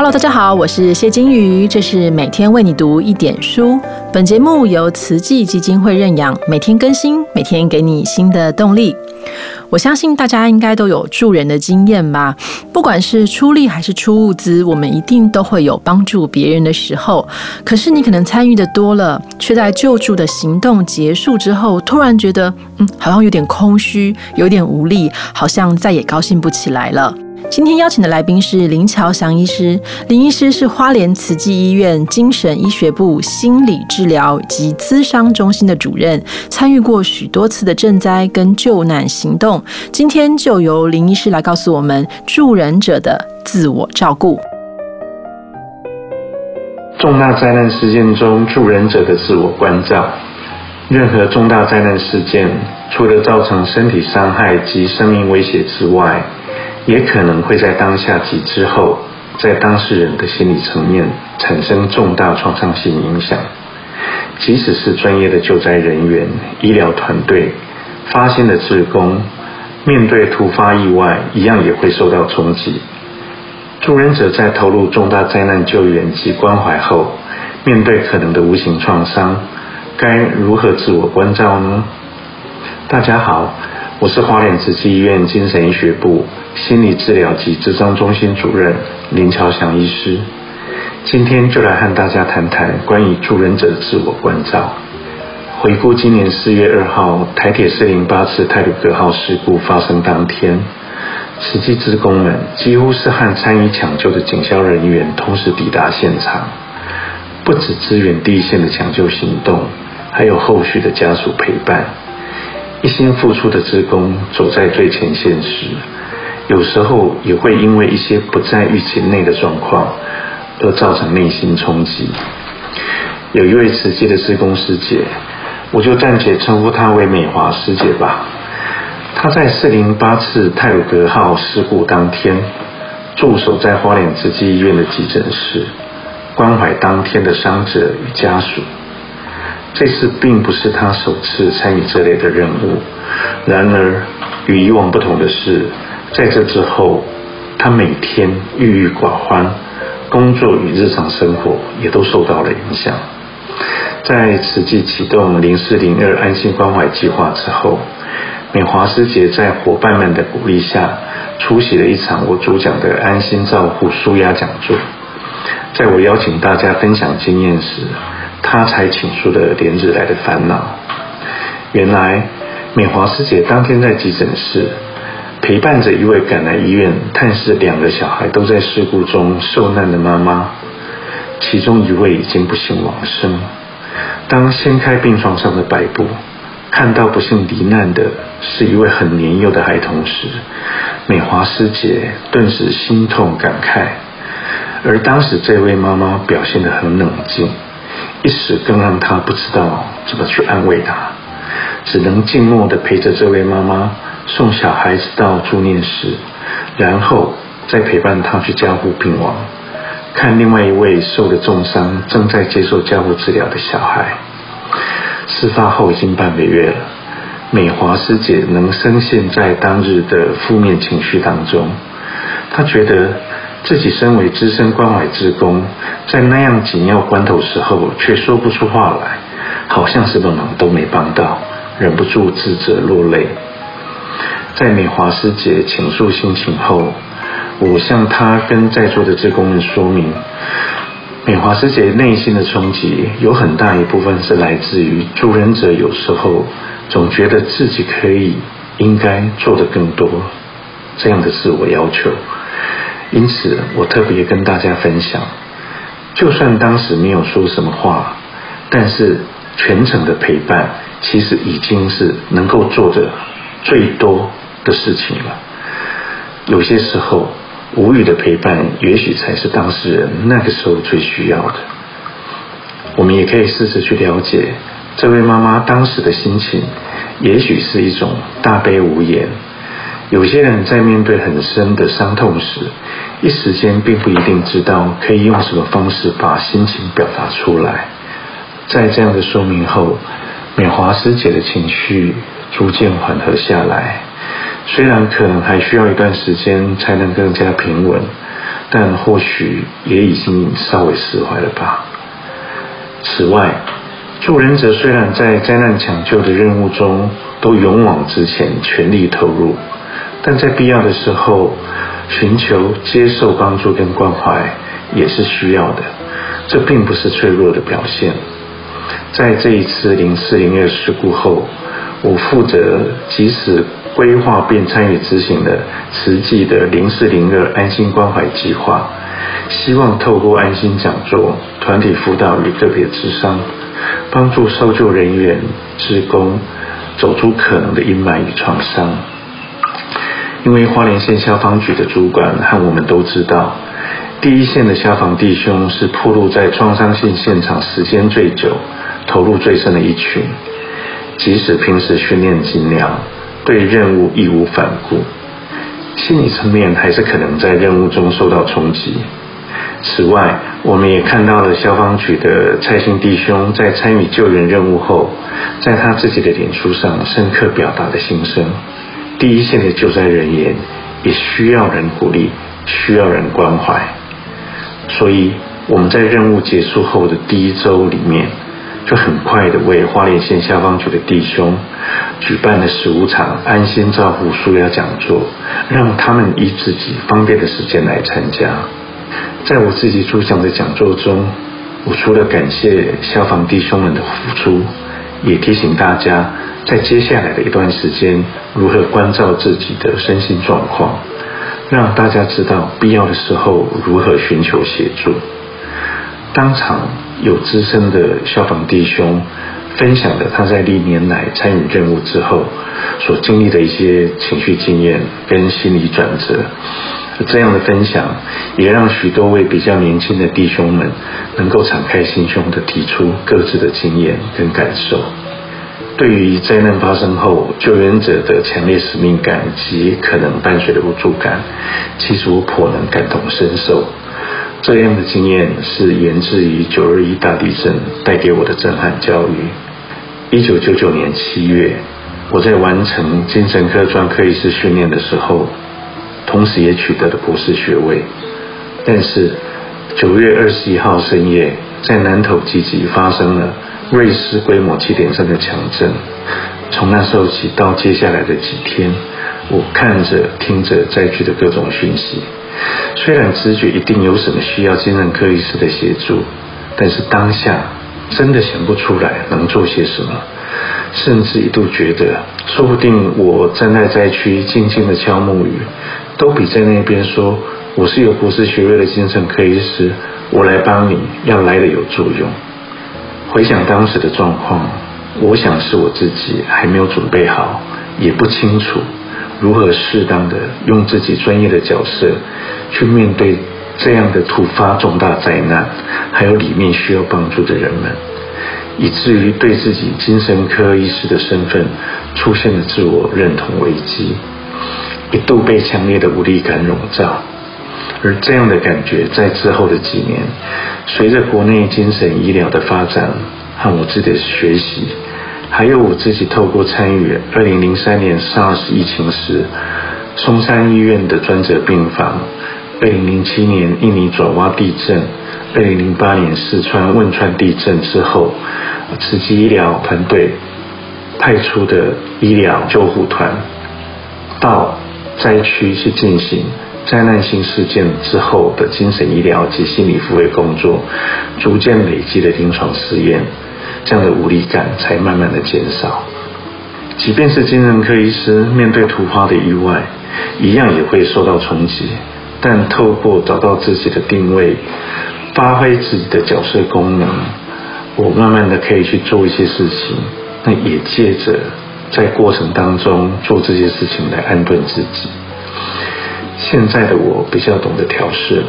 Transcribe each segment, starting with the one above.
Hello，大家好，我是谢金鱼，这是每天为你读一点书。本节目由慈济基金会认养，每天更新，每天给你新的动力。我相信大家应该都有助人的经验吧，不管是出力还是出物资，我们一定都会有帮助别人的时候。可是你可能参与的多了，却在救助的行动结束之后，突然觉得，嗯，好像有点空虚，有点无力，好像再也高兴不起来了。今天邀请的来宾是林乔祥医师。林医师是花莲慈济医院精神医学部心理治疗及咨商中心的主任，参与过许多次的赈灾跟救难行动。今天就由林医师来告诉我们助人者的自我照顾。重大灾难事件中，助人者的自我关照。任何重大灾难事件，除了造成身体伤害及生命威胁之外，也可能会在当下及之后，在当事人的心理层面产生重大创伤性影响。即使是专业的救灾人员、医疗团队、发现的职工，面对突发意外，一样也会受到冲击。助人者在投入重大灾难救援及关怀后，面对可能的无形创伤，该如何自我关照呢？大家好。我是花莲慈济医院精神医学部心理治疗及智商中心主任林朝祥医师，今天就来和大家谈谈关于助人者的自我关照。回顾今年四月二号台铁四零八次泰鲁格号事故发生当天，慈济职工们几乎是和参与抢救的警消人员同时抵达现场，不止支援第一线的抢救行动，还有后续的家属陪伴。一心付出的职工走在最前线时，有时候也会因为一些不在预期内的状况而造成内心冲击。有一位慈济的职工师姐，我就暂且称呼她为美华师姐吧。她在四零八次泰鲁格号事故当天，驻守在花莲慈济医院的急诊室，关怀当天的伤者与家属。这次并不是他首次参与这类的任务，然而与以往不同的是，在这之后，他每天郁郁寡欢，工作与日常生活也都受到了影响。在此际启动零四零二安心关怀计划之后，美华师姐在伙伴们的鼓励下，出席了一场我主讲的安心照护舒压讲座。在我邀请大家分享经验时，他才倾诉了连日来的烦恼。原来，美华师姐当天在急诊室陪伴着一位赶来医院探视两个小孩都在事故中受难的妈妈，其中一位已经不幸往生。当掀开病床上的白布，看到不幸罹难的是一位很年幼的孩童时，美华师姐顿时心痛感慨。而当时这位妈妈表现得很冷静。一时更让他不知道怎么去安慰他，只能静默的陪着这位妈妈送小孩子到住念室，然后再陪伴他去加护病房，看另外一位受了重伤正在接受加护治疗的小孩。事发后已经半个月了，美华师姐能深陷在当日的负面情绪当中，她觉得。自己身为资深关怀职工，在那样紧要关头时候，却说不出话来，好像什么忙都没帮到，忍不住自责落泪。在美华师姐倾诉心情后，我向她跟在座的职工们说明，美华师姐内心的冲击有很大一部分是来自于助人者有时候总觉得自己可以、应该做的更多这样的自我要求。因此，我特别跟大家分享，就算当时没有说什么话，但是全程的陪伴，其实已经是能够做的最多的事情了。有些时候，无语的陪伴，也许才是当事人那个时候最需要的。我们也可以试着去了解这位妈妈当时的心情，也许是一种大悲无言。有些人在面对很深的伤痛时，一时间并不一定知道可以用什么方式把心情表达出来。在这样的说明后，美华师姐的情绪逐渐缓和下来。虽然可能还需要一段时间才能更加平稳，但或许也已经稍微释怀了吧。此外，助人者虽然在灾难抢救的任务中都勇往直前、全力投入，但在必要的时候，寻求接受帮助跟关怀也是需要的。这并不是脆弱的表现。在这一次零四零二事故后，我负责及时规划并参与执行的实际的零四零二安心关怀计划，希望透过安心讲座、团体辅导与个别智商，帮助搜救人员、职工走出可能的阴霾与创伤。因为花莲县消防局的主管和我们都知道。第一线的消防弟兄是暴露在创伤性现场时间最久、投入最深的一群，即使平时训练精良，对任务义无反顾，心理层面还是可能在任务中受到冲击。此外，我们也看到了消防局的蔡姓弟兄在参与救援任务后，在他自己的脸书上深刻表达的心声：第一线的救灾人员也需要人鼓励，需要人关怀。所以我们在任务结束后的第一周里面，就很快的为花莲县消防局的弟兄举办了十五场安心照护舒压讲座，让他们以自己方便的时间来参加。在我自己主讲的讲座中，我除了感谢消防弟兄们的付出，也提醒大家在接下来的一段时间如何关照自己的身心状况。让大家知道必要的时候如何寻求协助。当场有资深的消防弟兄分享了他在历年来参与任务之后所经历的一些情绪经验跟心理转折。这样的分享也让许多位比较年轻的弟兄们能够敞开心胸的提出各自的经验跟感受。对于灾难发生后救援者的强烈使命感及可能伴随的无助感，其实我颇能感同身受。这样的经验是源自于九二一大地震带给我的震撼教育。一九九九年七月，我在完成精神科专科医师训练的时候，同时也取得了博士学位。但是九月二十一号深夜，在南投集集发生了。瑞士规模七点三的强震，从那时候起到接下来的几天，我看着听着灾区的各种讯息，虽然直觉一定有什么需要精神科医师的协助，但是当下真的想不出来能做些什么，甚至一度觉得，说不定我站在灾区静静的敲木鱼，都比在那边说我是有博士学位的精神科医师，我来帮你要来的有作用。回想当时的状况，我想是我自己还没有准备好，也不清楚如何适当的用自己专业的角色去面对这样的突发重大灾难，还有里面需要帮助的人们，以至于对自己精神科医师的身份出现了自我认同危机，一度被强烈的无力感笼罩。而这样的感觉，在之后的几年，随着国内精神医疗的发展和我自己的学习，还有我自己透过参与二零零三年 SARS 疫情时松山医院的专责病房，二零零七年印尼爪哇地震，二零零八年四川汶川地震之后，慈济医疗团队派出的医疗救护团灾区去进行。灾难性事件之后的精神医疗及心理复位工作，逐渐累积的临床试验，这样的无力感才慢慢的减少。即便是精神科医师面对突发的意外，一样也会受到冲击。但透过找到自己的定位，发挥自己的角色功能，我慢慢的可以去做一些事情。那也借着在过程当中做这些事情来安顿自己。现在的我比较懂得调试了，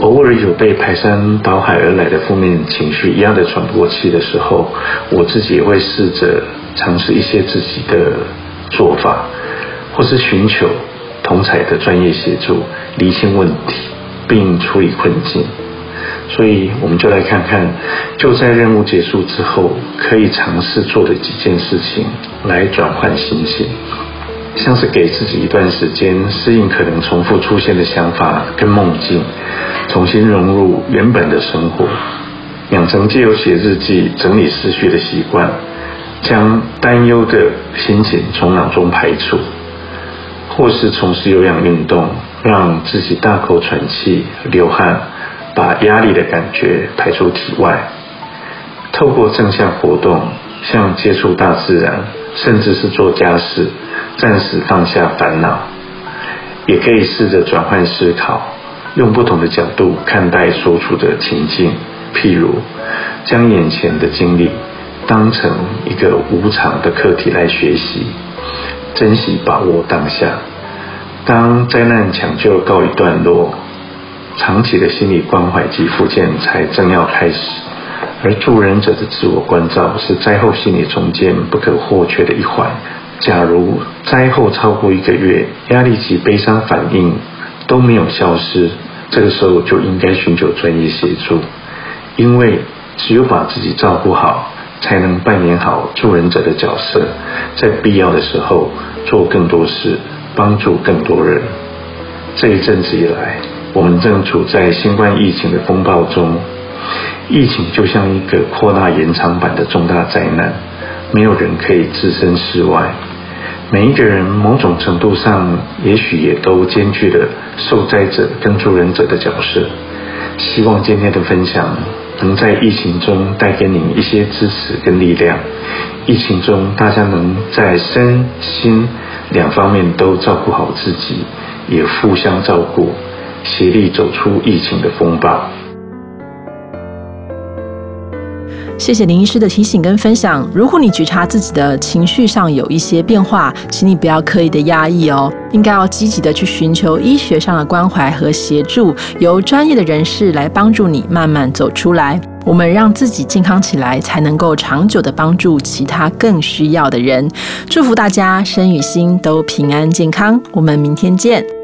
偶尔有被排山倒海而来的负面情绪压得喘不过气的时候，我自己也会试着尝试一些自己的做法，或是寻求同彩的专业协助，厘清问题并处理困境。所以，我们就来看看，就在任务结束之后，可以尝试做的几件事情，来转换心情。像是给自己一段时间适应可能重复出现的想法跟梦境，重新融入原本的生活，养成借由写日记整理思绪的习惯，将担忧的心情从脑中排除，或是从事有氧运动，让自己大口喘气、流汗，把压力的感觉排出体外。透过正向活动，像接触大自然，甚至是做家事，暂时放下烦恼，也可以试着转换思考，用不同的角度看待所处的情境。譬如，将眼前的经历当成一个无常的课题来学习，珍惜把握当下。当灾难抢救告一段落，长期的心理关怀及复健才正要开始。而助人者的自我关照是灾后心理重建不可或缺的一环。假如灾后超过一个月，压力及悲伤反应都没有消失，这个时候就应该寻求专业协助，因为只有把自己照顾好，才能扮演好助人者的角色，在必要的时候做更多事，帮助更多人。这一阵子以来，我们正处在新冠疫情的风暴中。疫情就像一个扩大延长版的重大灾难，没有人可以置身事外。每一个人某种程度上，也许也都兼具了受灾者跟助人者的角色。希望今天的分享能在疫情中带给你一些支持跟力量。疫情中，大家能在身心两方面都照顾好自己，也互相照顾，协力走出疫情的风暴。谢谢林医师的提醒跟分享。如果你觉察自己的情绪上有一些变化，请你不要刻意的压抑哦，应该要积极的去寻求医学上的关怀和协助，由专业的人士来帮助你慢慢走出来。我们让自己健康起来，才能够长久的帮助其他更需要的人。祝福大家身与心都平安健康。我们明天见。